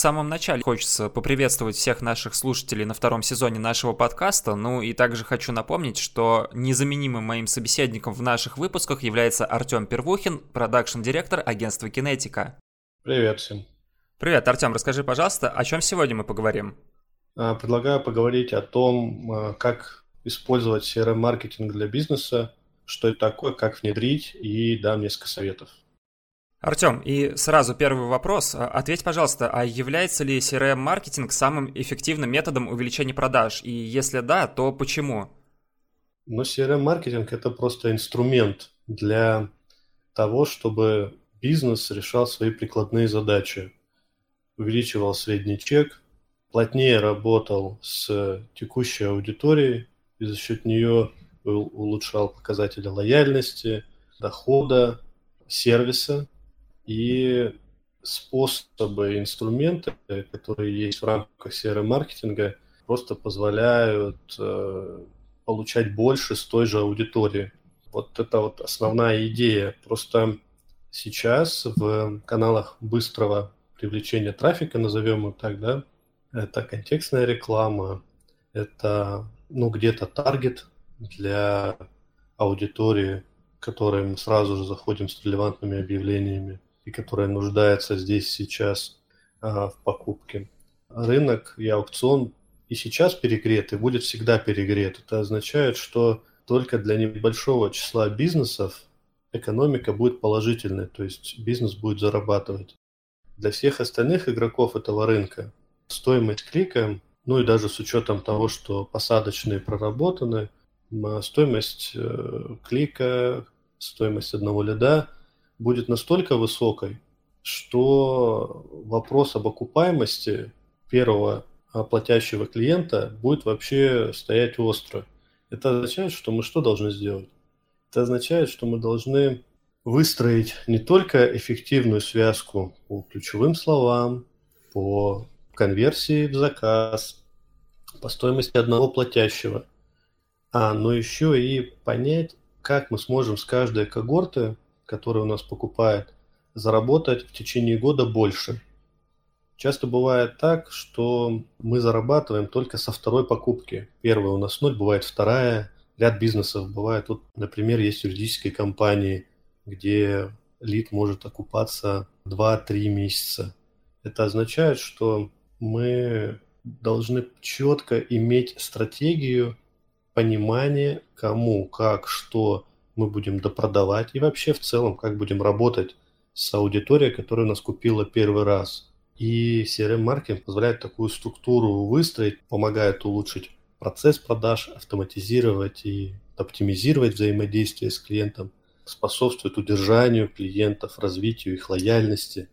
самом начале хочется поприветствовать всех наших слушателей на втором сезоне нашего подкаста. Ну и также хочу напомнить, что незаменимым моим собеседником в наших выпусках является Артем Первухин, продакшн-директор агентства Кинетика. Привет всем. Привет, Артем, расскажи, пожалуйста, о чем сегодня мы поговорим? А, предлагаю поговорить о том, а, как использовать CRM-маркетинг для бизнеса, что это такое, как внедрить, и дам несколько советов. Артем, и сразу первый вопрос. А, ответь, пожалуйста, а является ли CRM-маркетинг самым эффективным методом увеличения продаж? И если да, то почему? Ну, CRM-маркетинг – это просто инструмент для того, чтобы бизнес решал свои прикладные задачи. Увеличивал средний чек, плотнее работал с текущей аудиторией и за счет нее улучшал показатели лояльности, дохода, сервиса – и способы, инструменты, которые есть в рамках CRM-маркетинга, просто позволяют э, получать больше с той же аудитории. Вот это вот основная идея. Просто сейчас в каналах быстрого привлечения трафика, назовем его так, да, это контекстная реклама, это ну где-то таргет для аудитории, которой мы сразу же заходим с релевантными объявлениями и которая нуждается здесь сейчас а, в покупке. Рынок и аукцион и сейчас перегрет, и будет всегда перегрет. Это означает, что только для небольшого числа бизнесов экономика будет положительной, то есть бизнес будет зарабатывать. Для всех остальных игроков этого рынка стоимость клика, ну и даже с учетом того, что посадочные проработаны, стоимость э, клика, стоимость одного лида – будет настолько высокой, что вопрос об окупаемости первого платящего клиента будет вообще стоять остро. Это означает, что мы что должны сделать? Это означает, что мы должны выстроить не только эффективную связку по ключевым словам, по конверсии в заказ, по стоимости одного платящего, а, но еще и понять, как мы сможем с каждой когорты который у нас покупает, заработать в течение года больше. Часто бывает так, что мы зарабатываем только со второй покупки. Первая у нас ноль, бывает вторая. Ряд бизнесов бывает. Вот, например, есть юридические компании, где лид может окупаться 2-3 месяца. Это означает, что мы должны четко иметь стратегию понимания, кому, как, что мы будем допродавать и вообще в целом, как будем работать с аудиторией, которая нас купила первый раз. И CRM-маркетинг позволяет такую структуру выстроить, помогает улучшить процесс продаж, автоматизировать и оптимизировать взаимодействие с клиентом, способствует удержанию клиентов, развитию их лояльности.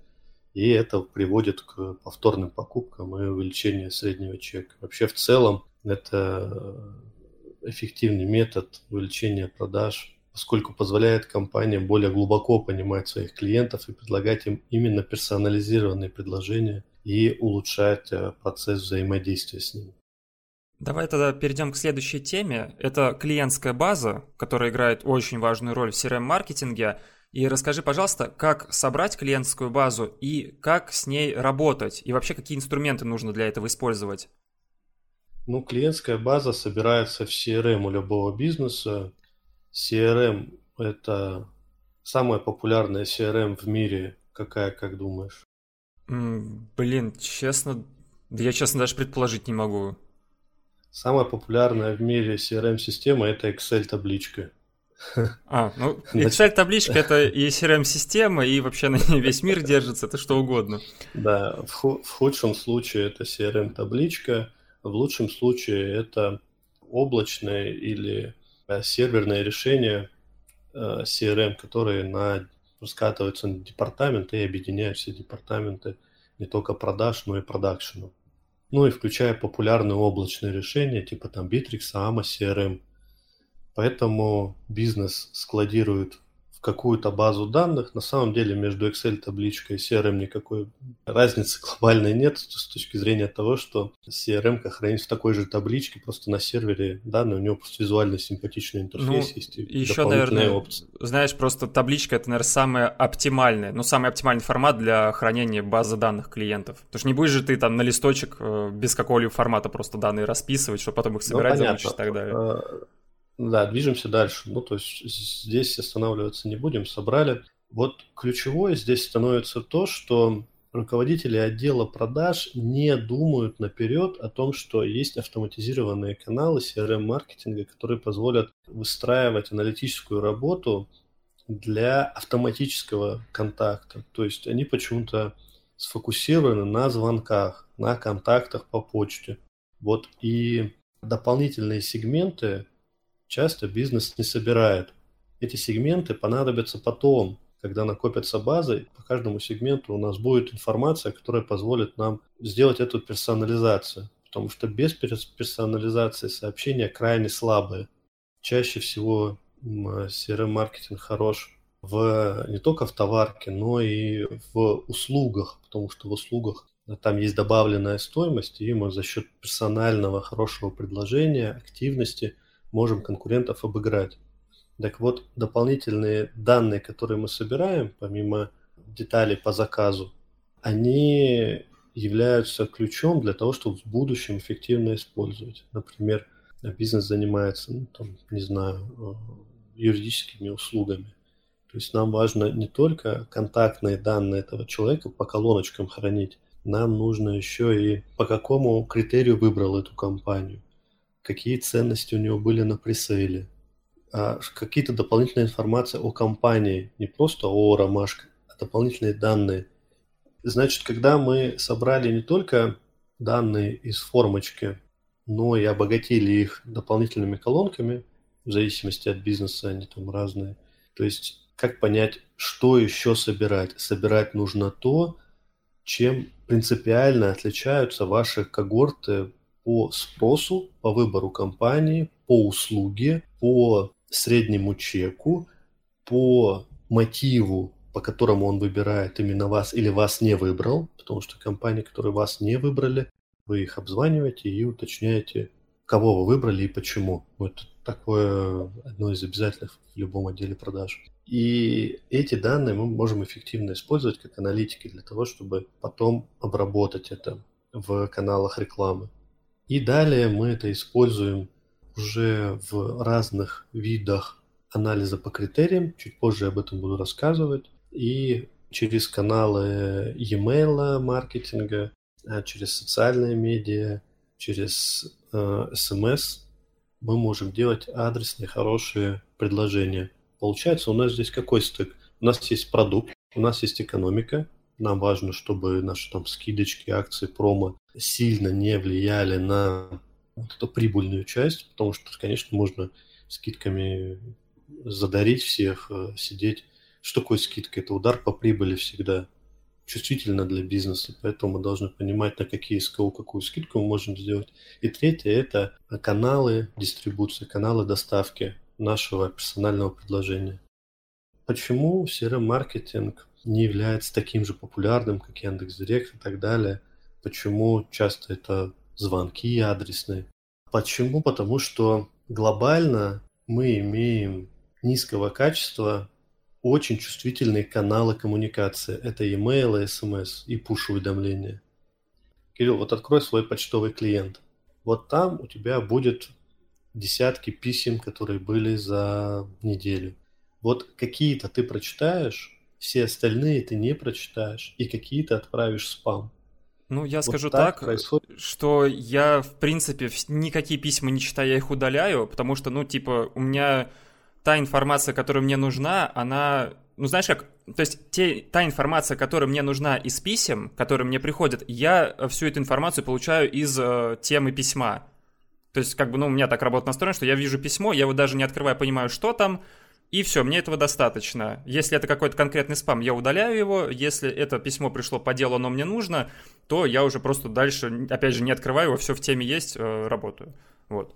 И это приводит к повторным покупкам и увеличению среднего чека. Вообще в целом это эффективный метод увеличения продаж поскольку позволяет компаниям более глубоко понимать своих клиентов и предлагать им именно персонализированные предложения и улучшать э, процесс взаимодействия с ними. Давай тогда перейдем к следующей теме. Это клиентская база, которая играет очень важную роль в CRM-маркетинге. И расскажи, пожалуйста, как собрать клиентскую базу и как с ней работать, и вообще какие инструменты нужно для этого использовать? Ну, клиентская база собирается в CRM у любого бизнеса. CRM – это самая популярная CRM в мире. Какая, как думаешь? блин, честно, да я честно даже предположить не могу. Самая популярная в мире CRM-система – это Excel-табличка. А, ну, Excel-табличка – это и CRM-система, и вообще на ней весь мир держится, это что угодно. Да, в, в худшем случае это CRM-табличка, в лучшем случае это облачная или серверные решения э, CRM, которые на, скатываются на департаменты и объединяют все департаменты не только продаж, но и продакшену. Ну и включая популярные облачные решения, типа там Bittrex, AMA, CRM. Поэтому бизнес складирует какую-то базу данных. На самом деле между Excel-табличкой и CRM никакой разницы глобальной нет с точки зрения того, что CRM хранится в такой же табличке, просто на сервере данные, у него просто визуально симпатичный интерфейс ну, есть. И еще, наверное, опции. знаешь, просто табличка это, наверное, самая оптимальная, ну, самый оптимальный формат для хранения базы данных клиентов. Потому что не будешь же ты там на листочек э, без какого-либо формата просто данные расписывать, чтобы потом их ну, собирать, ну, замучить и так далее. А, да, движемся дальше. Ну, то есть здесь останавливаться не будем, собрали. Вот ключевое здесь становится то, что руководители отдела продаж не думают наперед о том, что есть автоматизированные каналы CRM-маркетинга, которые позволят выстраивать аналитическую работу для автоматического контакта. То есть они почему-то сфокусированы на звонках, на контактах по почте. Вот и дополнительные сегменты часто бизнес не собирает. Эти сегменты понадобятся потом, когда накопятся базы. По каждому сегменту у нас будет информация, которая позволит нам сделать эту персонализацию. Потому что без персонализации сообщения крайне слабые. Чаще всего CRM-маркетинг хорош в, не только в товарке, но и в услугах, потому что в услугах там есть добавленная стоимость, и мы за счет персонального хорошего предложения, активности – можем конкурентов обыграть. Так вот, дополнительные данные, которые мы собираем, помимо деталей по заказу, они являются ключом для того, чтобы в будущем эффективно использовать. Например, бизнес занимается, ну, там, не знаю, э, юридическими услугами. То есть нам важно не только контактные данные этого человека по колоночкам хранить, нам нужно еще и по какому критерию выбрал эту компанию какие ценности у него были на пресейле, а какие-то дополнительные информации о компании, не просто о ромашках, а дополнительные данные. Значит, когда мы собрали не только данные из формочки, но и обогатили их дополнительными колонками, в зависимости от бизнеса они там разные. То есть, как понять, что еще собирать? Собирать нужно то, чем принципиально отличаются ваши когорты по спросу, по выбору компании, по услуге, по среднему чеку, по мотиву, по которому он выбирает именно вас или вас не выбрал, потому что компании, которые вас не выбрали, вы их обзваниваете и уточняете, кого вы выбрали и почему. Вот такое одно из обязательных в любом отделе продаж. И эти данные мы можем эффективно использовать как аналитики для того, чтобы потом обработать это в каналах рекламы. И далее мы это используем уже в разных видах анализа по критериям. Чуть позже об этом буду рассказывать. И через каналы e-mail маркетинга, а через социальные медиа, через э, SMS мы можем делать адресные хорошие предложения. Получается, у нас здесь какой стык? У нас есть продукт, у нас есть экономика, нам важно, чтобы наши там скидочки, акции, промо сильно не влияли на вот эту прибыльную часть, потому что, конечно, можно скидками задарить всех, э, сидеть. Что такое скидка? Это удар по прибыли всегда чувствительно для бизнеса, поэтому мы должны понимать, на какие СКУ какую скидку мы можем сделать. И третье – это каналы дистрибуции, каналы доставки нашего персонального предложения. Почему CRM-маркетинг не является таким же популярным, как Яндекс.Директ и так далее. Почему часто это звонки адресные? Почему? Потому что глобально мы имеем низкого качества очень чувствительные каналы коммуникации. Это e-mail, SMS и push-уведомления. Кирилл, вот открой свой почтовый клиент. Вот там у тебя будет десятки писем, которые были за неделю. Вот какие-то ты прочитаешь, все остальные ты не прочитаешь, и какие-то отправишь спам. Ну, я вот скажу так, так что я, в принципе, никакие письма не читаю, я их удаляю, потому что, ну, типа, у меня та информация, которая мне нужна, она, ну, знаешь как, то есть те, та информация, которая мне нужна из писем, которые мне приходят, я всю эту информацию получаю из э, темы письма. То есть, как бы, ну, у меня так работает настроено, что я вижу письмо, я его даже не открывая понимаю, что там, и все, мне этого достаточно. Если это какой-то конкретный спам, я удаляю его. Если это письмо пришло по делу, оно мне нужно, то я уже просто дальше, опять же, не открываю его, все в теме есть, э, работаю. Вот.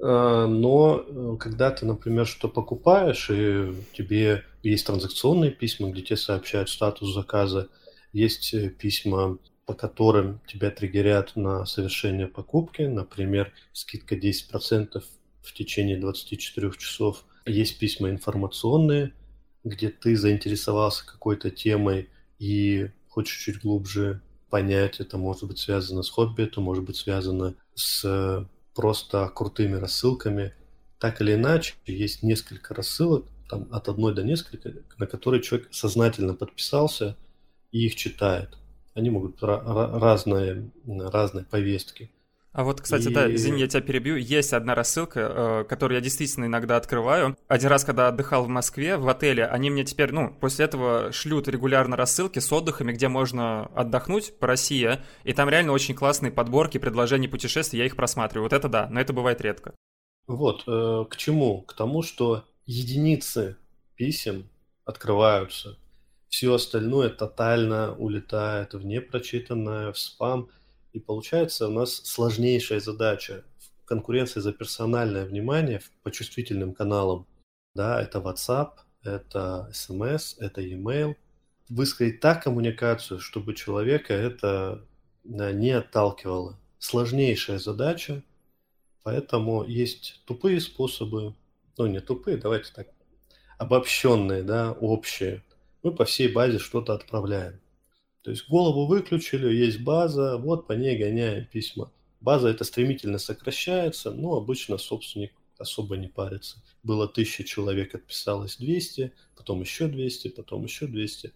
А, но э, когда ты, например, что покупаешь, и тебе есть транзакционные письма, где тебе сообщают статус заказа, есть э, письма, по которым тебя триггерят на совершение покупки, например, скидка 10% в течение 24 часов. Есть письма информационные, где ты заинтересовался какой-то темой и хочешь чуть глубже понять, это может быть связано с хобби, это может быть связано с просто крутыми рассылками. Так или иначе, есть несколько рассылок, там от одной до нескольких, на которые человек сознательно подписался и их читает. Они могут быть разные, разные повестки. А вот, кстати, и... да, извини, я тебя перебью. Есть одна рассылка, э, которую я действительно иногда открываю. Один раз, когда отдыхал в Москве, в отеле, они мне теперь, ну, после этого шлют регулярно рассылки с отдыхами, где можно отдохнуть по России. И там реально очень классные подборки, предложения путешествий, я их просматриваю. Вот это да, но это бывает редко. Вот, э, к чему? К тому, что единицы писем открываются. Все остальное тотально улетает в непрочитанное, в спам – и получается у нас сложнейшая задача в конкуренции за персональное внимание по чувствительным каналам. Да, это WhatsApp, это SMS, это email. Выстроить так коммуникацию, чтобы человека это не отталкивало. Сложнейшая задача, поэтому есть тупые способы, ну не тупые, давайте так, обобщенные, да, общие. Мы по всей базе что-то отправляем. То есть голову выключили, есть база, вот по ней гоняем письма. База это стремительно сокращается, но обычно собственник особо не парится. Было тысяча человек, отписалось 200, потом еще 200, потом еще 200.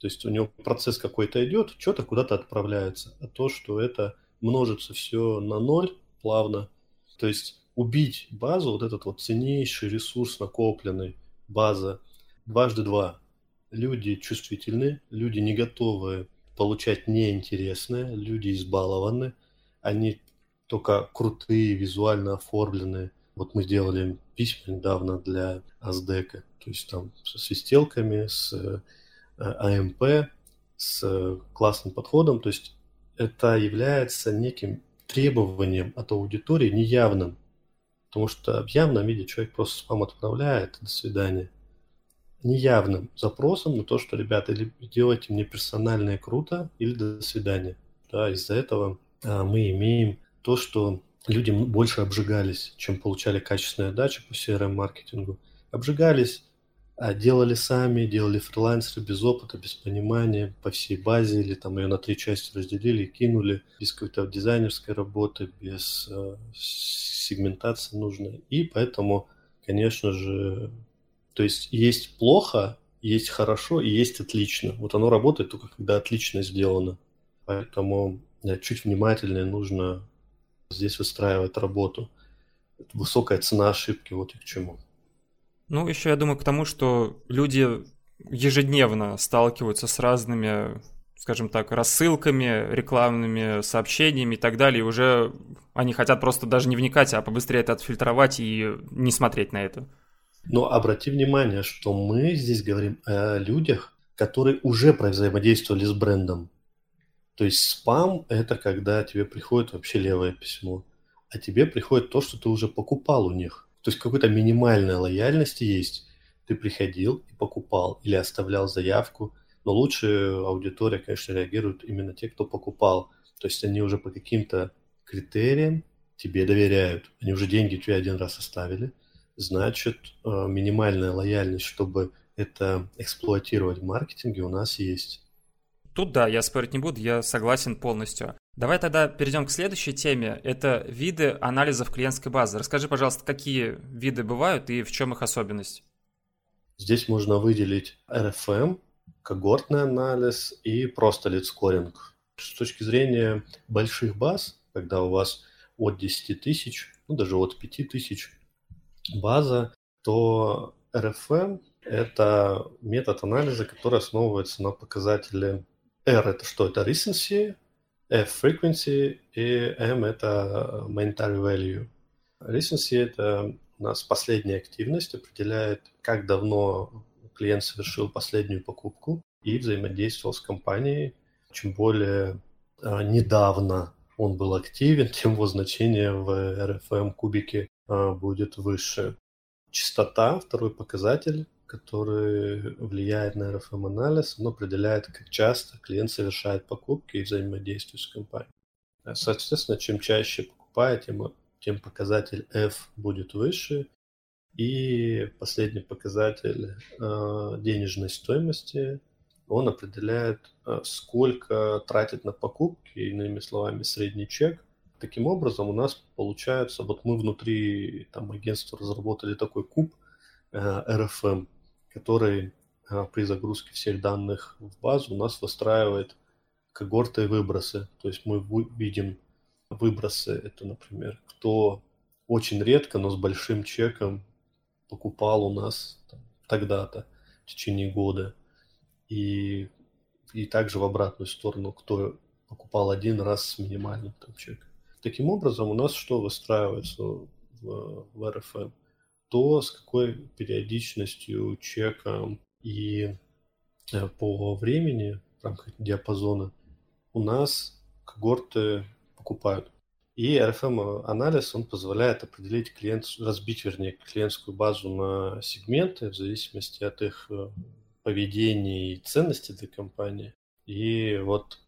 То есть у него процесс какой-то идет, что-то куда-то отправляется. А то, что это множится все на ноль плавно, то есть убить базу, вот этот вот ценнейший ресурс накопленный, база, дважды два, люди чувствительны, люди не готовы получать неинтересное, люди избалованы, они только крутые, визуально оформленные. Вот мы сделали письма недавно для Аздека, то есть там со свистелками, с э, АМП, с классным подходом, то есть это является неким требованием от аудитории неявным, потому что в явном виде человек просто спам отправляет, до свидания неявным запросом на то, что, ребята, или делайте мне персональное круто, или до свидания. Да, из-за этого а, мы имеем то, что люди больше обжигались, чем получали качественные отдачи по CRM-маркетингу. Обжигались, а делали сами, делали фрилансеры без опыта, без понимания, по всей базе, или там ее на три части разделили, кинули, без какой-то дизайнерской работы, без э, сегментации нужной. И поэтому, конечно же, то есть есть плохо, есть хорошо и есть отлично. Вот оно работает только когда отлично сделано. Поэтому чуть внимательнее нужно здесь выстраивать работу. Высокая цена ошибки, вот и к чему. Ну, еще я думаю к тому, что люди ежедневно сталкиваются с разными, скажем так, рассылками, рекламными сообщениями и так далее, и уже они хотят просто даже не вникать, а побыстрее это отфильтровать и не смотреть на это. Но обрати внимание, что мы здесь говорим о людях, которые уже взаимодействовали с брендом. То есть спам – это когда тебе приходит вообще левое письмо, а тебе приходит то, что ты уже покупал у них. То есть какой-то минимальная лояльность есть. Ты приходил и покупал или оставлял заявку, но лучше аудитория, конечно, реагирует именно те, кто покупал. То есть они уже по каким-то критериям тебе доверяют. Они уже деньги тебе один раз оставили – значит, э, минимальная лояльность, чтобы это эксплуатировать в маркетинге, у нас есть. Тут да, я спорить не буду, я согласен полностью. Давай тогда перейдем к следующей теме. Это виды анализов клиентской базы. Расскажи, пожалуйста, какие виды бывают и в чем их особенность? Здесь можно выделить RFM, когортный анализ и просто лидскоринг. С точки зрения больших баз, когда у вас от 10 тысяч, ну даже от 5 тысяч база, то RFM – это метод анализа, который основывается на показателе R – это что? Это recency, F – frequency и M – это monetary value. Recency – это у нас последняя активность, определяет, как давно клиент совершил последнюю покупку и взаимодействовал с компанией. Чем более э, недавно он был активен, тем его значение в RFM кубике будет выше. Частота, второй показатель, который влияет на RFM-анализ, он определяет, как часто клиент совершает покупки и взаимодействует с компанией. Соответственно, чем чаще покупает, тем, тем показатель F будет выше, и последний показатель э, денежной стоимости, он определяет, э, сколько тратит на покупки, иными словами, средний чек. Таким образом, у нас получается, вот мы внутри там, агентства разработали такой куб э, RFM, который при загрузке всех данных в базу у нас выстраивает когорты и выбросы. То есть мы видим выбросы, это, например, кто очень редко, но с большим чеком покупал у нас тогда-то, в течение года. И, и также в обратную сторону, кто покупал один раз с минимальным там, чеком. Таким образом, у нас что выстраивается в, в РФМ? То, с какой периодичностью чека и э, по времени в рамках диапазона у нас когорты покупают. И RFM-анализ, он позволяет определить клиент, разбить, вернее, клиентскую базу на сегменты в зависимости от их э, поведения и ценности для компании. И вот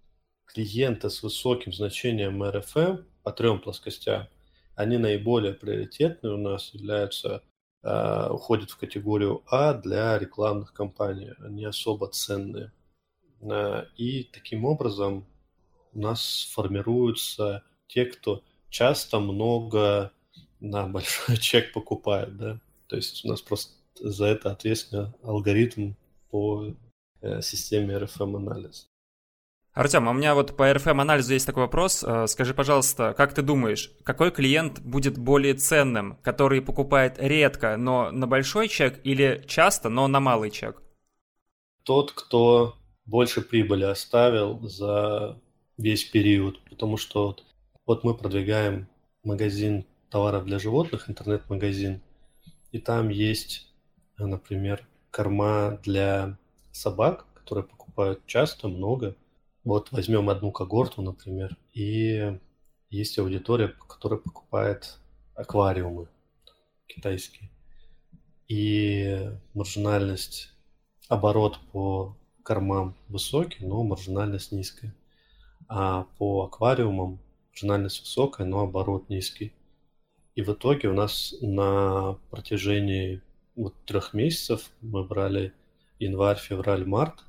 клиенты с высоким значением RFM по трем плоскостям, они наиболее приоритетные у нас являются, э, уходят в категорию А для рекламных кампаний, они особо ценные. Э, и таким образом у нас формируются те, кто часто много на большой чек покупают, да. То есть у нас просто за это ответственный алгоритм по э, системе RFM-анализа. Артем, а у меня вот по RFM-анализу есть такой вопрос. Э, скажи, пожалуйста, как ты думаешь, какой клиент будет более ценным, который покупает редко, но на большой чек, или часто, но на малый чек? Тот, кто больше прибыли оставил за весь период, потому что вот вот мы продвигаем магазин товаров для животных, интернет-магазин, и там есть, например, корма для собак, которые покупают часто, много. Вот возьмем одну когорту, например, и есть аудитория, которая покупает аквариумы китайские. И маржинальность, оборот по кормам высокий, но маржинальность низкая. А по аквариумам маржинальность высокая, но оборот низкий. И в итоге у нас на протяжении вот трех месяцев мы брали январь, февраль, март,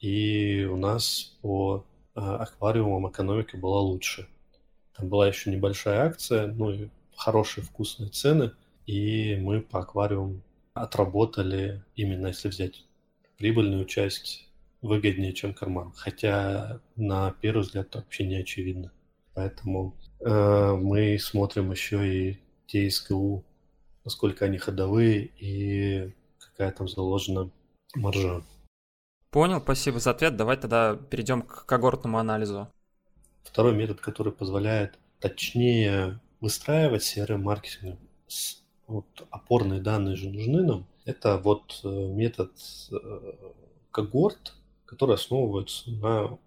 и у нас по а, аквариумам экономика была лучше. Там была еще небольшая акция, ну и хорошие вкусные цены, и мы по аквариуму отработали, именно если взять прибыльную часть, выгоднее, чем карман. Хотя на первый взгляд это вообще не очевидно. Поэтому э, мы смотрим еще и те СКУ, насколько они ходовые и какая там заложена маржа. Понял, спасибо за ответ. Давай тогда перейдем к когортному анализу. Второй метод, который позволяет точнее выстраивать CRM-маркетинг. Вот опорные данные же нужны нам. Это вот э, метод э, когорт, который основывается на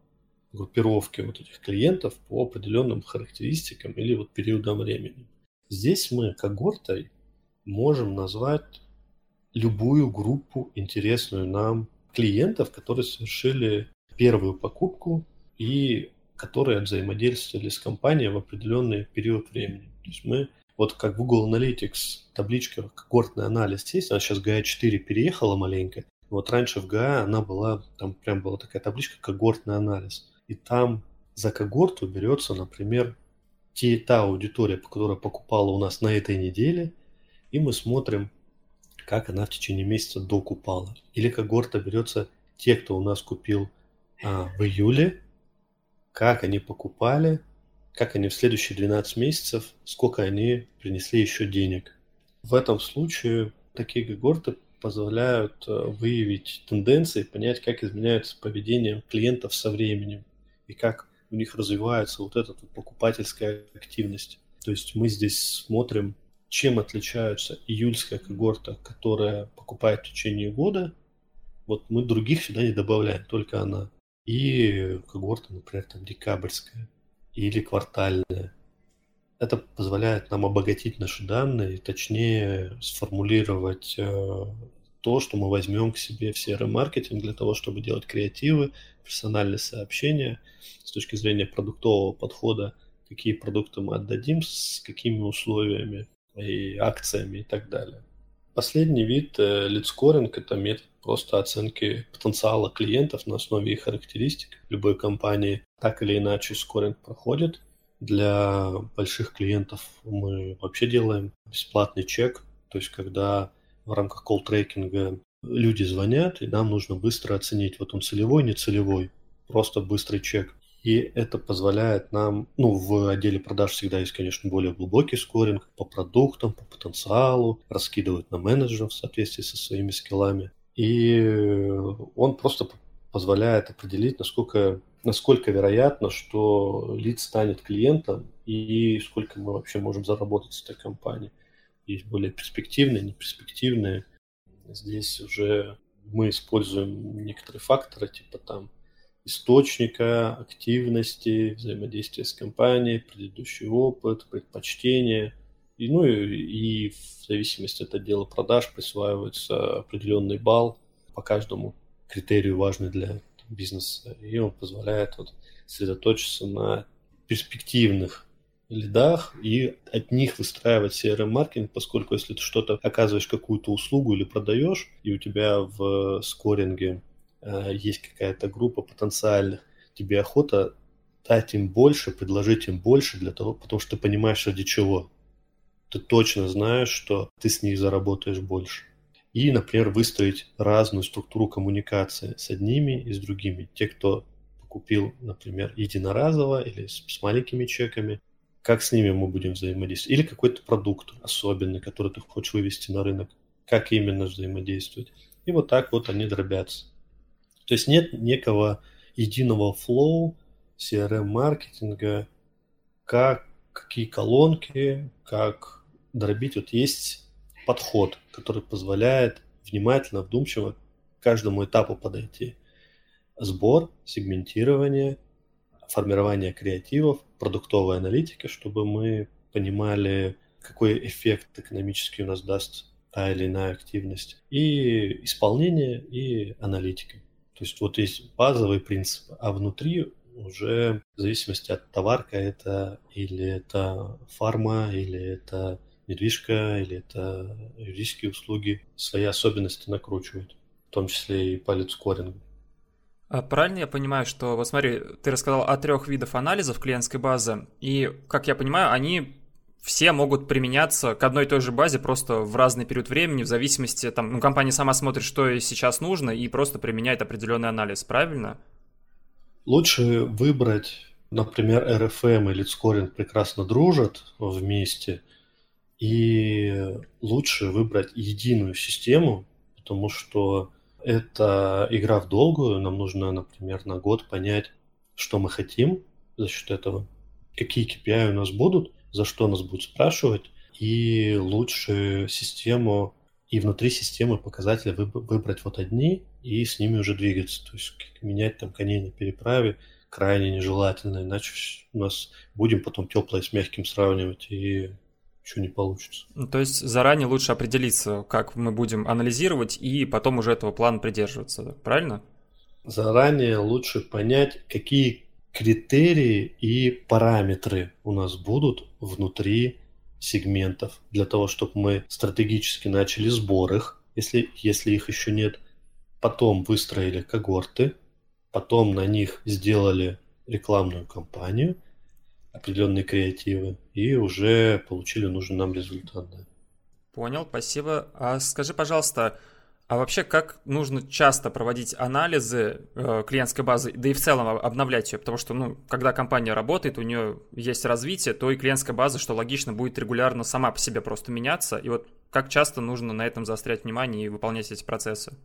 группировки вот этих клиентов по определенным характеристикам или вот периодам времени. Здесь мы когортой можем назвать любую группу интересную нам клиентов, которые совершили первую покупку и которые взаимодействовали с компанией в определенный период времени. То есть мы, вот как Google Analytics, табличка когортный анализ есть, она сейчас GA4 переехала маленько, вот раньше в GA она была, там прям была такая табличка когортный анализ и там за когорту берется, например, те, та аудитория, которая покупала у нас на этой неделе, и мы смотрим, как она в течение месяца докупала. Или когорта берется те, кто у нас купил а, в июле, как они покупали, как они в следующие 12 месяцев, сколько они принесли еще денег. В этом случае такие когорты позволяют э, выявить тенденции, понять, как изменяется поведение клиентов со временем и как у них развивается вот эта вот покупательская активность. То есть мы здесь смотрим, чем отличаются июльская когорта, которая покупает в течение года. Вот мы других сюда не добавляем, только она. И когорта, например, там декабрьская или квартальная. Это позволяет нам обогатить наши данные, точнее сформулировать э, то, что мы возьмем к себе в CRM-маркетинг для того, чтобы делать креативы, персональные сообщения с точки зрения продуктового подхода, какие продукты мы отдадим, с какими условиями и акциями и так далее. Последний вид лид-скоринг э, – это метод просто оценки потенциала клиентов на основе их характеристик. Любой компании так или иначе скоринг проходит. Для больших клиентов мы вообще делаем бесплатный чек, то есть когда в рамках колл-трекинга люди звонят, и нам нужно быстро оценить, вот он целевой, не целевой, просто быстрый чек. И это позволяет нам, ну, в отделе продаж всегда есть, конечно, более глубокий скоринг по продуктам, по потенциалу, раскидывают на менеджеров в соответствии со своими скиллами. И он просто позволяет определить, насколько, насколько вероятно, что лид станет клиентом и сколько мы вообще можем заработать с этой компанией. Есть более перспективные, неперспективные. Здесь уже мы используем некоторые факторы, типа там источника, активности, взаимодействия с компанией, предыдущий опыт, предпочтения. И, ну и, и в зависимости от отдела продаж присваивается определенный балл по каждому критерию, важный для бизнеса. И он позволяет вот сосредоточиться на перспективных лидах и от них выстраивать CRM-маркетинг, поскольку если ты что-то оказываешь какую-то услугу или продаешь, и у тебя в скоринге э, есть какая-то группа потенциальных, тебе охота дать им больше, предложить им больше для того, потому что ты понимаешь, ради чего. Ты точно знаешь, что ты с них заработаешь больше. И, например, выстроить разную структуру коммуникации с одними и с другими. Те, кто купил, например, единоразово или с, с маленькими чеками, как с ними мы будем взаимодействовать. Или какой-то продукт особенный, который ты хочешь вывести на рынок, как именно взаимодействовать. И вот так вот они дробятся. То есть нет некого единого флоу CRM-маркетинга, как, какие колонки, как дробить. Вот есть подход, который позволяет внимательно, вдумчиво к каждому этапу подойти. Сбор, сегментирование – формирования креативов, продуктовой аналитики, чтобы мы понимали, какой эффект экономический у нас даст та или иная активность, и исполнение, и аналитика. То есть вот есть базовый принцип, а внутри уже в зависимости от товарка это или это фарма, или это недвижка, или это юридические услуги, свои особенности накручивают, в том числе и по лидскорингу. А правильно я понимаю, что, вот смотри, ты рассказал о трех видах анализов клиентской базы, и, как я понимаю, они все могут применяться к одной и той же базе просто в разный период времени, в зависимости, там, ну, компания сама смотрит, что ей сейчас нужно, и просто применяет определенный анализ, правильно? Лучше выбрать, например, RFM или Scoring прекрасно дружат вместе, и лучше выбрать единую систему, потому что это игра в долгую. Нам нужно, например, на год понять, что мы хотим за счет этого, какие KPI у нас будут, за что нас будут спрашивать, и лучше систему и внутри системы показатели выбрать вот одни и с ними уже двигаться. То есть менять там коней на переправе крайне нежелательно, иначе у нас будем потом теплое с мягким сравнивать и ничего не получится. Ну, то есть заранее лучше определиться, как мы будем анализировать, и потом уже этого плана придерживаться, правильно? Заранее лучше понять, какие критерии и параметры у нас будут внутри сегментов, для того, чтобы мы стратегически начали сбор их, если, если их еще нет, потом выстроили когорты, потом на них сделали рекламную кампанию – определенные креативы и уже получили нужный нам результат. Да. Понял, спасибо. А скажи, пожалуйста, а вообще как нужно часто проводить анализы э, клиентской базы, да и в целом обновлять ее? Потому что, ну, когда компания работает, у нее есть развитие, то и клиентская база, что логично, будет регулярно сама по себе просто меняться. И вот как часто нужно на этом заострять внимание и выполнять эти процессы?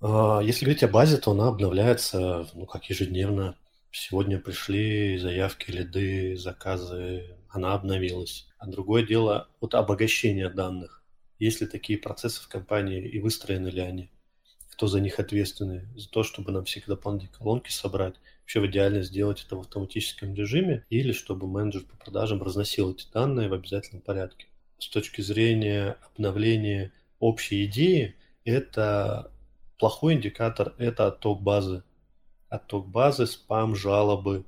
А, если говорить о базе, то она обновляется, ну, как ежедневно. Сегодня пришли заявки, лиды, заказы, она обновилась. А другое дело вот обогащение данных. Есть ли такие процессы в компании и выстроены ли они? кто за них ответственный, за то, чтобы нам все дополнительные колонки собрать. Вообще в идеале сделать это в автоматическом режиме или чтобы менеджер по продажам разносил эти данные в обязательном порядке. С точки зрения обновления общей идеи, это плохой индикатор – это отток базы. Отток базы, спам, жалобы.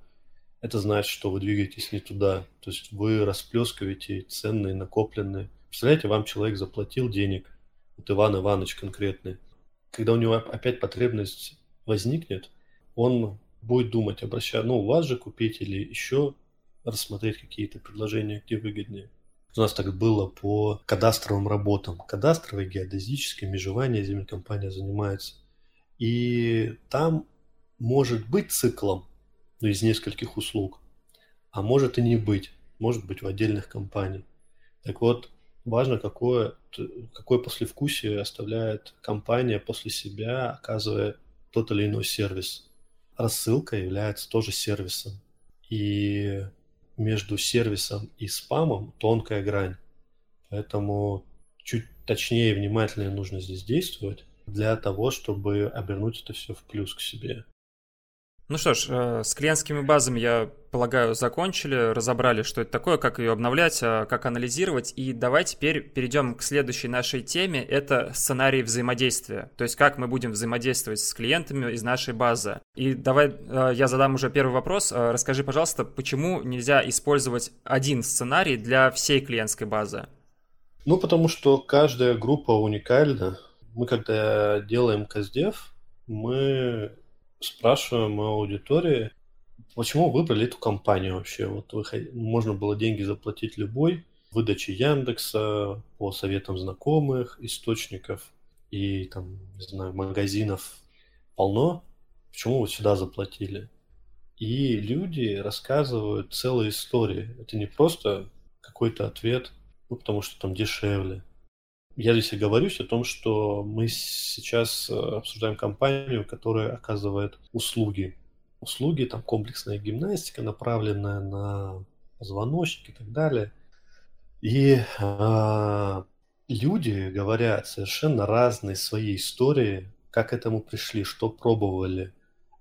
Это значит, что вы двигаетесь не туда. То есть вы расплескиваете ценные, накопленные. Представляете, вам человек заплатил денег, вот Иван Иванович конкретный. Когда у него опять потребность возникнет, он будет думать, обращая, ну, у вас же купить или еще рассмотреть какие-то предложения, где выгоднее. У нас так было по кадастровым работам. Кадастровые, геодезические, межевания землекомпания занимается. И там может быть циклом ну, из нескольких услуг, а может и не быть. Может быть в отдельных компаниях. Так вот, важно, какое, какое послевкусие оставляет компания после себя, оказывая тот или иной сервис. Рассылка является тоже сервисом. И между сервисом и спамом тонкая грань. Поэтому чуть точнее и внимательнее нужно здесь действовать для того, чтобы обернуть это все в плюс к себе. Ну что ж, э, с клиентскими базами, я полагаю, закончили, разобрали, что это такое, как ее обновлять, а, как анализировать. И давай теперь перейдем к следующей нашей теме. Это сценарий взаимодействия. То есть как мы будем взаимодействовать с клиентами из нашей базы. И давай э, я задам уже первый вопрос. Э, расскажи, пожалуйста, почему нельзя использовать один сценарий для всей клиентской базы? Ну, потому что каждая группа уникальна. Мы, когда делаем КСДФ, мы спрашиваем у аудитории, почему выбрали эту компанию вообще? Вот вы, можно было деньги заплатить любой, выдачи Яндекса, по советам знакомых, источников и там, не знаю, магазинов полно. Почему вы сюда заплатили? И люди рассказывают целые истории. Это не просто какой-то ответ, ну, потому что там дешевле. Я здесь и говорюсь о том, что мы сейчас э, обсуждаем компанию, которая оказывает услуги. Услуги, там комплексная гимнастика, направленная на позвоночник и так далее. И а, люди говорят совершенно разные свои истории, как к этому пришли, что пробовали,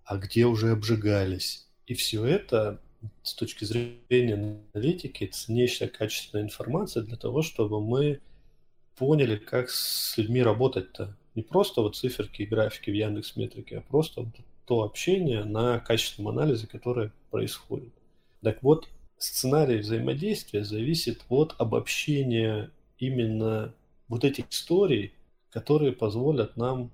а где уже обжигались. И все это с точки зрения аналитики ценнейшая качественная информация для того, чтобы мы поняли, как с людьми работать-то. Не просто вот циферки и графики в Яндекс Метрике, а просто вот то общение на качественном анализе, которое происходит. Так вот, сценарий взаимодействия зависит от обобщения именно вот этих историй, которые позволят нам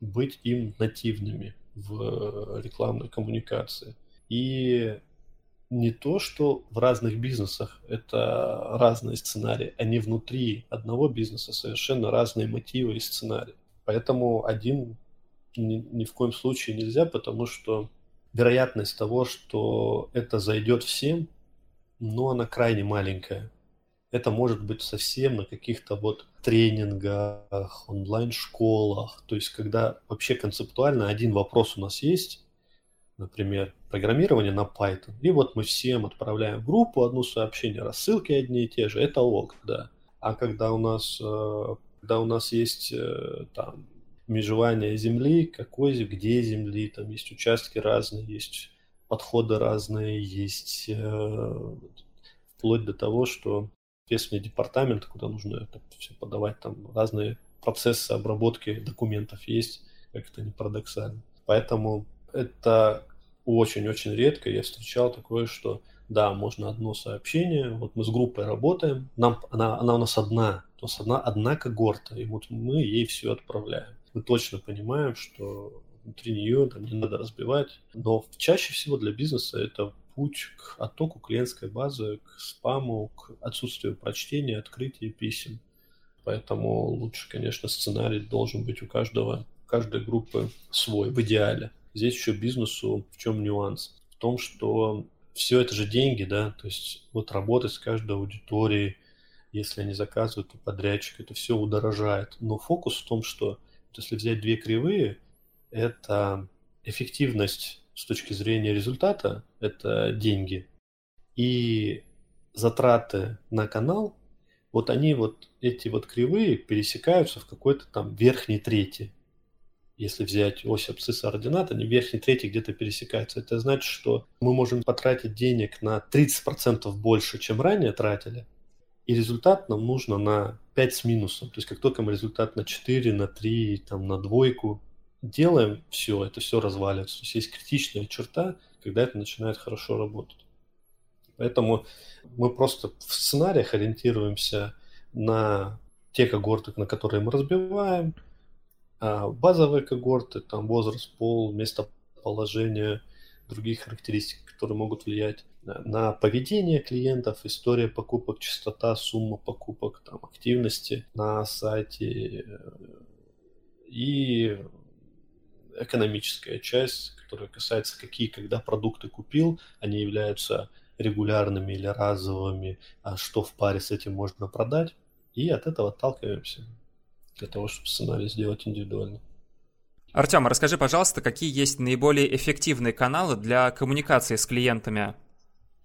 быть им нативными в рекламной коммуникации. И не то, что в разных бизнесах это разные сценарии, они внутри одного бизнеса совершенно разные мотивы и сценарии. Поэтому один ни, ни в коем случае нельзя, потому что вероятность того, что это зайдет всем, ну, она крайне маленькая. Это может быть совсем на каких-то вот тренингах, онлайн-школах. То есть, когда вообще концептуально один вопрос у нас есть, например, программирование на Python. И вот мы всем отправляем в группу одно сообщение, рассылки одни и те же, это ок, да. А когда у нас, э, когда у нас есть э, там межевание земли, какой, где земли, там есть участки разные, есть подходы разные, есть э, вплоть до того, что ответственный департамент, куда нужно это все подавать, там разные процессы обработки документов есть, как это не парадоксально. Поэтому это очень-очень редко я встречал такое, что да, можно одно сообщение, вот мы с группой работаем, нам, она, она у нас одна, то есть одна, одна когорта, и вот мы ей все отправляем. Мы точно понимаем, что внутри нее там не надо разбивать, но чаще всего для бизнеса это путь к оттоку клиентской базы, к спаму, к отсутствию прочтения, открытия писем. Поэтому лучше, конечно, сценарий должен быть у каждого, каждой группы свой, в идеале. Здесь еще бизнесу в чем нюанс? В том, что все это же деньги, да, то есть вот работать с каждой аудиторией, если они заказывают у подрядчика, это все удорожает. Но фокус в том, что если взять две кривые, это эффективность с точки зрения результата, это деньги, и затраты на канал, вот они вот, эти вот кривые пересекаются в какой-то там верхней трети. Если взять ось абсцисса ординат, они верхний третий где-то пересекаются. Это значит, что мы можем потратить денег на 30% больше, чем ранее тратили, и результат нам нужно на 5 с минусом. То есть как только мы результат на 4, на 3, там, на двойку делаем, все, это все разваливается. То есть есть критичная черта, когда это начинает хорошо работать. Поэтому мы просто в сценариях ориентируемся на те когорты, на которые мы разбиваем, а базовые когорты, там возраст, пол, местоположение, другие характеристики, которые могут влиять на поведение клиентов, история покупок, частота, сумма покупок, там, активности на сайте э, и экономическая часть, которая касается, какие, когда продукты купил, они являются регулярными или разовыми, а что в паре с этим можно продать. И от этого отталкиваемся для того, чтобы сценарий сделать индивидуально. Артем, расскажи, пожалуйста, какие есть наиболее эффективные каналы для коммуникации с клиентами?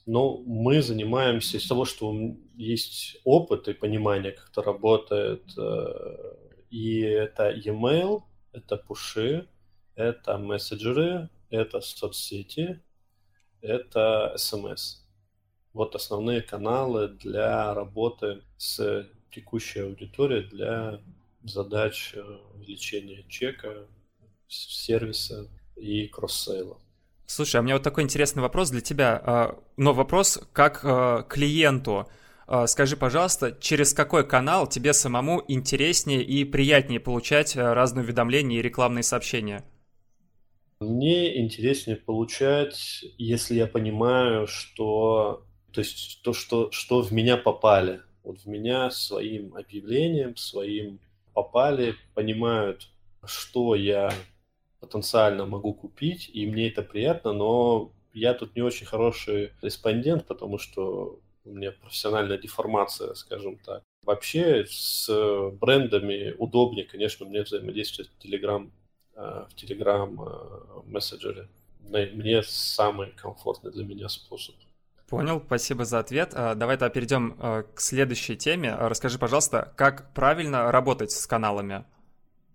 Ну, мы занимаемся из того, что есть опыт и понимание, как это работает. Э, и это e-mail, это пуши, это мессенджеры, это соцсети, это смс. Вот основные каналы для работы с текущей аудиторией для задач э, увеличения чека, сервиса и кросс-сейла. Слушай, а у меня вот такой интересный вопрос для тебя. А, но вопрос как э, клиенту. А, скажи, пожалуйста, через какой канал тебе самому интереснее и приятнее получать э, разные уведомления и рекламные сообщения? Мне интереснее получать, если я понимаю, что то есть то, что, что в меня попали. Вот в меня своим объявлением, своим попали, понимают, что я потенциально могу купить, и мне это приятно, но я тут не очень хороший респондент, потому что у меня профессиональная деформация, скажем так. Вообще с брендами удобнее, конечно, мне взаимодействовать в Telegram, э, в Telegram э, мессенджере. Мне самый комфортный для меня способ. Понял, спасибо за ответ. А, давай тогда перейдем а, к следующей теме. А, расскажи, пожалуйста, как правильно работать с каналами?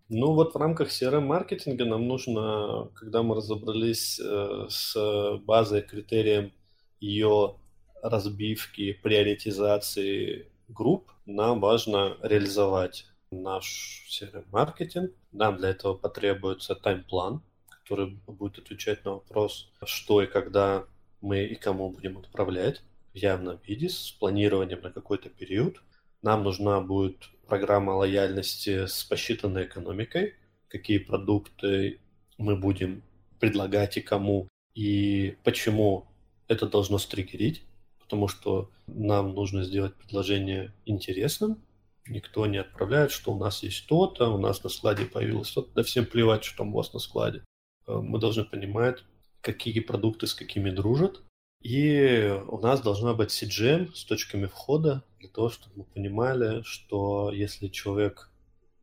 Ну вот в рамках CRM-маркетинга нам нужно, когда мы разобрались э, с базой, критерием ее разбивки, приоритизации групп, нам важно реализовать наш CRM-маркетинг. Нам для этого потребуется тайм-план, который будет отвечать на вопрос, что и когда мы и кому будем отправлять в явном виде с планированием на какой-то период. Нам нужна будет программа лояльности с посчитанной экономикой, какие продукты мы будем предлагать и кому, и почему это должно стригерить, потому что нам нужно сделать предложение интересным. Никто не отправляет, что у нас есть то-то, у нас на складе появилось то-то, да всем плевать, что там у вас на складе. Э, мы должны понимать, какие продукты с какими дружат. И у нас должна быть CGM с точками входа для того, чтобы мы понимали, что если человек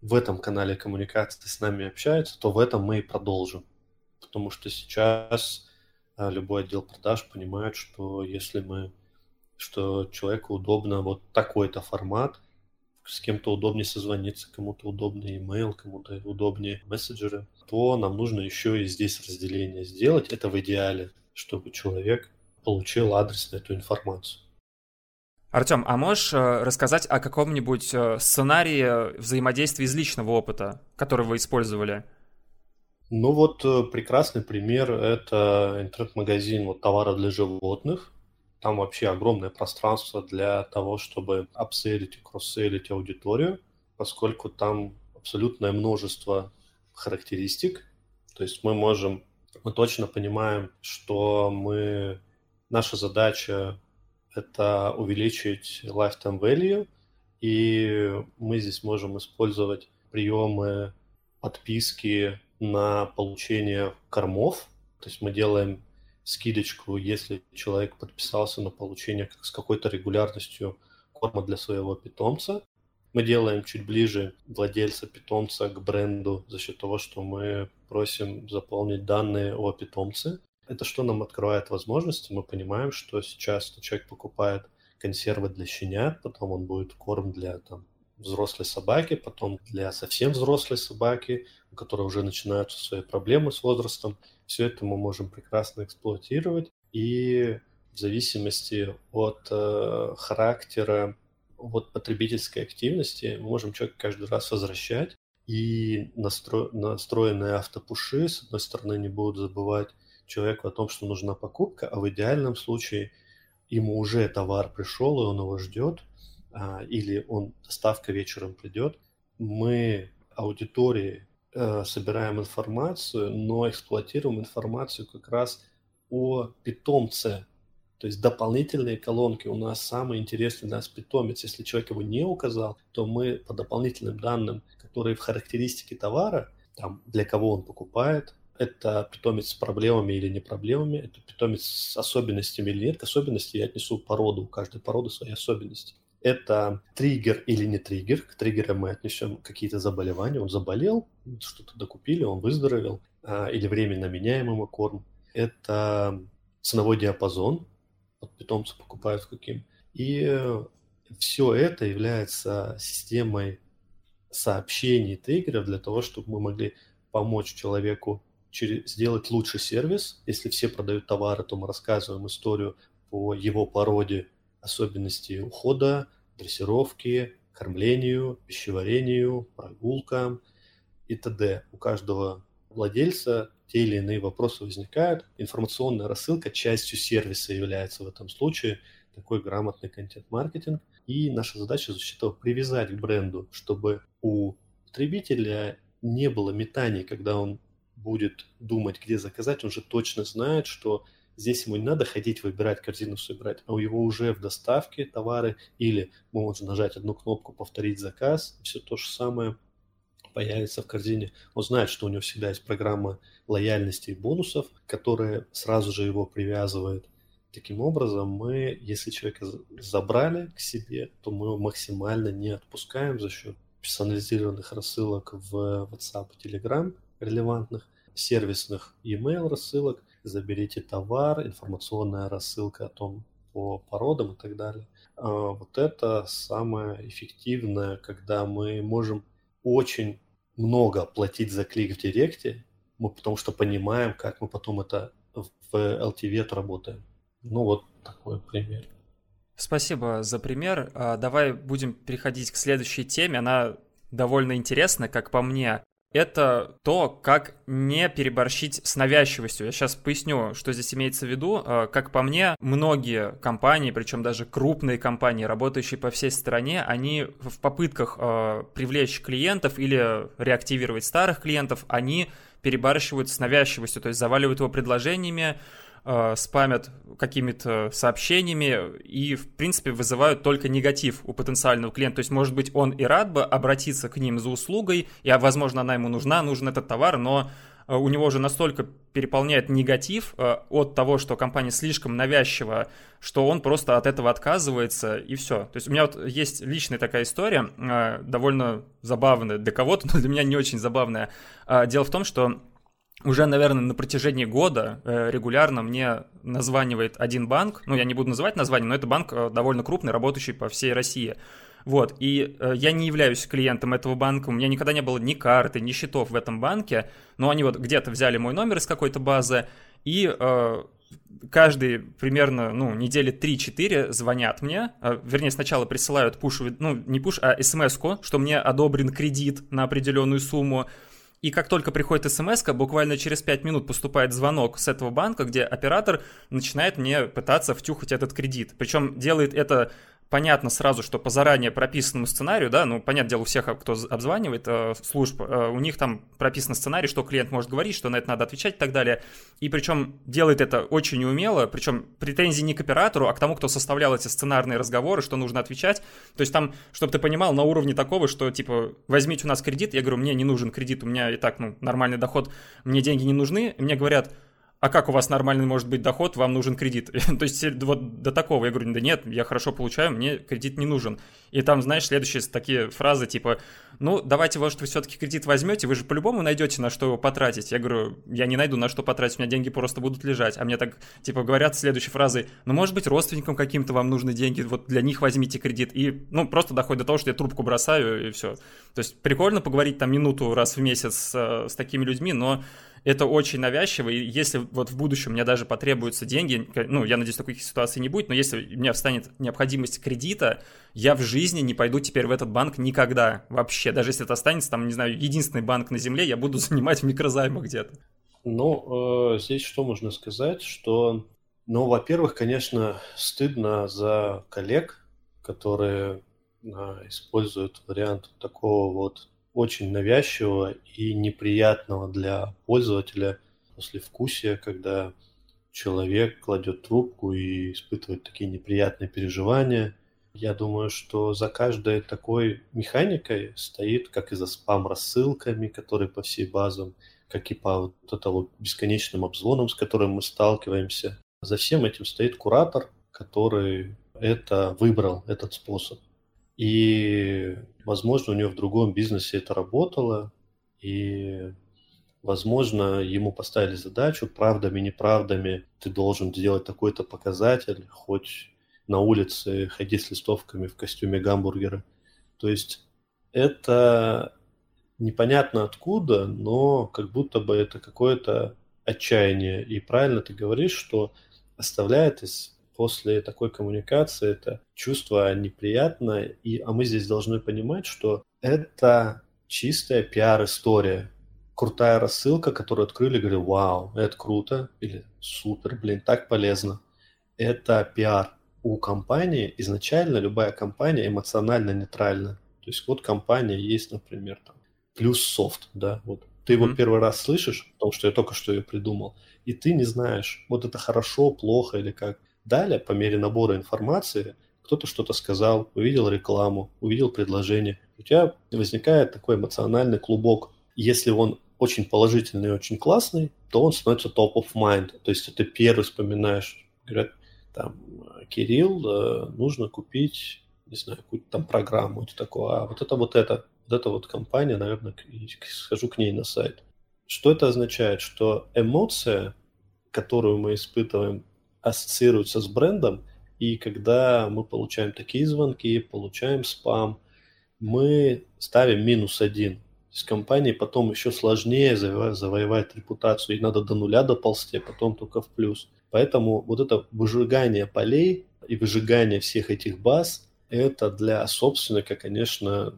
в этом канале коммуникации с нами общается, то в этом мы и продолжим. Потому что сейчас а, любой отдел продаж понимает, что если мы, что человеку удобно вот такой-то формат, с кем-то удобнее созвониться, кому-то удобнее email, кому-то удобнее мессенджеры, то нам нужно еще и здесь разделение сделать. Это в идеале, чтобы человек получил адрес на эту информацию. Артем, а можешь э, рассказать о каком-нибудь э, сценарии взаимодействия из личного опыта, который вы использовали? Ну вот э, прекрасный пример – это интернет-магазин вот, товара для животных. Там вообще огромное пространство для того, чтобы апсейлить и кроссейлить аудиторию, поскольку там абсолютное множество характеристик. То есть мы можем, мы точно понимаем, что мы, наша задача – это увеличить lifetime value, и мы здесь можем использовать приемы подписки на получение кормов. То есть мы делаем скидочку, если человек подписался на получение с какой-то регулярностью корма для своего питомца. Мы делаем чуть ближе владельца питомца к бренду за счет того, что мы просим заполнить данные о питомце. Это что нам открывает возможности? Мы понимаем, что сейчас человек покупает консервы для щенят, потом он будет корм для там, взрослой собаки, потом для совсем взрослой собаки, у которой уже начинаются свои проблемы с возрастом. Все это мы можем прекрасно эксплуатировать. И в зависимости от э, характера, от потребительской активности, мы можем человека каждый раз возвращать. И настро... настроенные автопуши, с одной стороны, не будут забывать человеку о том, что нужна покупка, а в идеальном случае ему уже товар пришел, и он его ждет, или он доставка вечером придет. Мы аудитории э, собираем информацию, но эксплуатируем информацию как раз о питомце. То есть дополнительные колонки у нас самый интересный для нас питомец. Если человек его не указал, то мы по дополнительным данным, которые в характеристике товара, там, для кого он покупает, это питомец с проблемами или не проблемами, это питомец с особенностями или нет. К особенности я отнесу породу, у каждой породы свои особенности. Это триггер или не триггер. К триггерам мы отнесем какие-то заболевания. Он заболел, что-то докупили, он выздоровел. А, или временно меняемый корм. Это ценовой диапазон. Вот питомцы покупают каким. И все это является системой сообщений триггеров для того, чтобы мы могли помочь человеку сделать лучший сервис. Если все продают товары, то мы рассказываем историю по его породе, особенности ухода, дрессировки, кормлению, пищеварению, прогулкам и т.д. У каждого владельца те или иные вопросы возникают. Информационная рассылка частью сервиса является в этом случае такой грамотный контент-маркетинг. И наша задача заключается в привязать к бренду, чтобы у потребителя не было метаний, когда он будет думать, где заказать, он же точно знает, что здесь ему не надо ходить, выбирать корзину, собирать, а у него уже в доставке товары, или можно нажать одну кнопку, повторить заказ, все то же самое появится в корзине. Он знает, что у него всегда есть программа лояльности и бонусов, которая сразу же его привязывает. Таким образом, мы, если человека забрали к себе, то мы его максимально не отпускаем за счет персонализированных рассылок в WhatsApp и Telegram релевантных, сервисных email рассылок, заберите товар, информационная рассылка о том, по породам и так далее. А вот это самое эффективное, когда мы можем очень много платить за клик в Директе, мы потому что понимаем, как мы потом это в LTV отработаем. Ну вот такой пример. Спасибо за пример. А, давай будем переходить к следующей теме. Она довольно интересная, как по мне это то, как не переборщить с навязчивостью. Я сейчас поясню, что здесь имеется в виду. Э, как по мне, многие компании, причем даже крупные компании, работающие по всей стране, они в попытках э, привлечь клиентов или реактивировать старых клиентов, они перебарщивают с навязчивостью, то есть заваливают его предложениями, э, спамят какими-то сообщениями и, в принципе, вызывают только негатив у потенциального клиента. То есть, может быть, он и рад бы обратиться к ним за услугой, и, а, возможно, она ему нужна, нужен этот товар, но э, у него уже настолько переполняет негатив э, от того, что компания слишком навязчива, что он просто от этого отказывается, и все. То есть у меня вот есть личная такая история, довольно забавная для кого-то, но для меня не очень забавная. Дело в том, что уже, наверное, на протяжении года э, регулярно мне названивает один банк, ну, я не буду называть название, но это банк э, довольно крупный, работающий по всей России. Вот, и э, я не являюсь клиентом этого банка, у меня никогда не было ни карты, ни счетов в этом банке, но они вот где-то взяли мой номер из какой-то базы, и э, каждый примерно, ну, недели 3-4 звонят мне, э, вернее, сначала присылают пуш, ну, не пуш, а смс что мне одобрен кредит на определенную сумму, и как только приходит смс буквально через 5 минут поступает звонок с этого банка, где оператор начинает мне пытаться втюхать этот кредит. Причем делает это понятно сразу, что по заранее прописанному сценарию, да, ну, понятное дело, у всех, кто обзванивает э, служб, э, у них там прописан сценарий, что клиент может говорить, что на это надо отвечать и так далее. И причем делает это очень неумело, причем претензии не к оператору, а к тому, кто составлял эти сценарные разговоры, что нужно отвечать. То есть там, чтобы ты понимал, на уровне такого, что, типа, возьмите у нас кредит, я говорю, мне не нужен кредит, у меня и так, ну, нормальный доход, мне деньги не нужны, мне говорят, а как у вас нормальный может быть доход, вам нужен кредит. То есть вот до такого я говорю, да нет, я хорошо получаю, мне кредит не нужен. И там, знаешь, следующие такие фразы типа, ну, давайте, может, вы все-таки кредит возьмете, вы же по-любому найдете, на что его потратить. Я говорю, я не найду, на что потратить, у меня деньги просто будут лежать. А мне так, типа, говорят следующей фразой, ну, может быть, родственникам каким-то вам нужны деньги, вот для них возьмите кредит. И, ну, просто доходит до того, что я трубку бросаю, и все. То есть прикольно поговорить там минуту раз в месяц с, э, с такими людьми, но это очень навязчиво, и если вот в будущем мне даже потребуются деньги, ну, я надеюсь, такой ситуации не будет, но если у меня встанет необходимость кредита, я в жизни не пойду теперь в этот банк никогда вообще. Даже если это останется, там, не знаю, единственный банк на земле, я буду занимать в микрозаймах где-то. Ну, э, здесь что можно сказать, что, ну, во-первых, конечно, стыдно за коллег, которые э, используют вариант такого вот очень навязчивого и неприятного для пользователя после вкусия, когда человек кладет трубку и испытывает такие неприятные переживания. Я думаю, что за каждой такой механикой стоит, как и за спам-рассылками, которые по всей базам, как и по вот это вот бесконечным обзвонам, с которым мы сталкиваемся. За всем этим стоит куратор, который это выбрал, этот способ. И, возможно, у него в другом бизнесе это работало, и, возможно, ему поставили задачу правдами, неправдами, ты должен сделать такой-то показатель, хоть на улице ходи с листовками в костюме гамбургера. То есть это непонятно откуда, но как будто бы это какое-то отчаяние. И правильно ты говоришь, что оставляет из после такой коммуникации это чувство неприятное, и, а мы здесь должны понимать, что это чистая пиар-история. Крутая рассылка, которую открыли, говорили, вау, это круто, или супер, блин, так полезно. Это пиар. У компании изначально любая компания эмоционально нейтральна. То есть вот компания есть, например, там, плюс софт, да, вот ты его mm-hmm. первый раз слышишь, потому что я только что ее придумал, и ты не знаешь, вот это хорошо, плохо или как. Далее, по мере набора информации, кто-то что-то сказал, увидел рекламу, увидел предложение. У тебя возникает такой эмоциональный клубок. Если он очень положительный и очень классный, то он становится top of mind. То есть ты первый вспоминаешь, говорят, там, Кирилл, э, нужно купить, не знаю, какую-то там программу, это такое, а вот это вот это, вот эта вот компания, наверное, схожу к ней на сайт. Что это означает? Что эмоция, которую мы испытываем ассоциируются с брендом, и когда мы получаем такие звонки, получаем спам, мы ставим минус один. С компанией потом еще сложнее завоевать репутацию, и надо до нуля доползти, а потом только в плюс. Поэтому вот это выжигание полей и выжигание всех этих баз, это для собственника, конечно,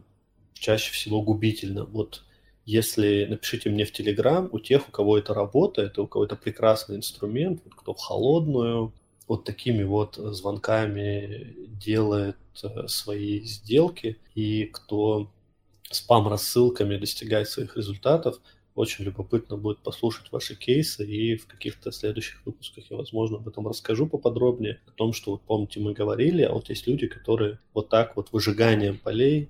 чаще всего губительно. Вот если напишите мне в Телеграм, у тех, у кого это работает, у кого это прекрасный инструмент, вот кто в холодную, вот такими вот звонками делает э, свои сделки, и кто спам-рассылками достигает своих результатов, очень любопытно будет послушать ваши кейсы, и в каких-то следующих выпусках я, возможно, об этом расскажу поподробнее, о том, что, вот помните, мы говорили, а вот есть люди, которые вот так вот выжиганием полей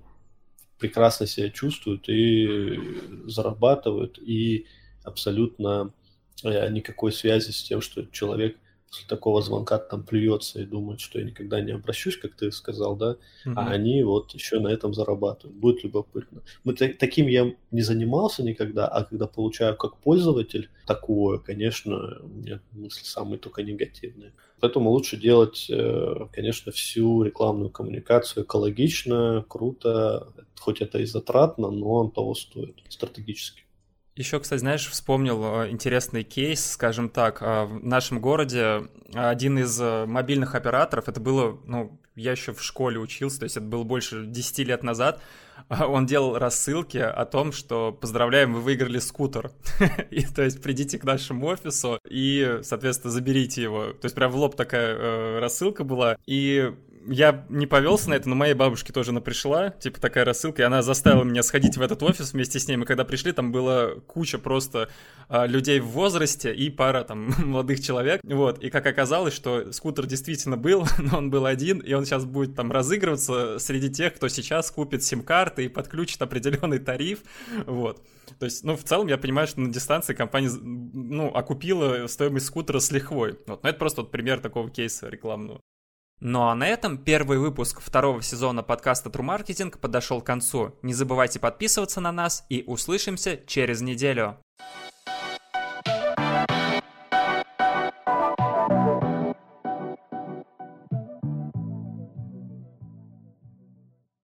прекрасно себя чувствуют и зарабатывают, и абсолютно э, никакой связи с тем, что человек после такого звонка там плюется и думает, что я никогда не обращусь, как ты сказал, да, mm-hmm. а они вот еще на этом зарабатывают. Будет любопытно. Мы таким я не занимался никогда, а когда получаю как пользователь такое, конечно, у меня мысли самые только негативные. Поэтому лучше делать, э, конечно, всю рекламную коммуникацию экологично, круто, хоть это и затратно, но он того стоит стратегически. Еще, кстати, знаешь, вспомнил э, интересный кейс, скажем так, э, в нашем городе один из мобильных операторов, это было, ну, я еще в школе учился, то есть это было больше 10 лет назад, он делал рассылки о том, что поздравляем, вы выиграли скутер. и, то есть придите к нашему офису и, соответственно, заберите его. То есть прям в лоб такая э, рассылка была. И я не повелся на это, но моей бабушке тоже она пришла, типа такая рассылка, и она заставила меня сходить в этот офис вместе с ней. Мы когда пришли, там была куча просто а, людей в возрасте и пара там молодых человек, вот. И как оказалось, что скутер действительно был, но он был один, и он сейчас будет там разыгрываться среди тех, кто сейчас купит сим-карты и подключит определенный тариф, вот. То есть, ну, в целом я понимаю, что на дистанции компания, ну, окупила стоимость скутера с лихвой. Вот, но это просто вот пример такого кейса рекламного. Ну а на этом первый выпуск второго сезона подкаста True Marketing подошел к концу. Не забывайте подписываться на нас и услышимся через неделю.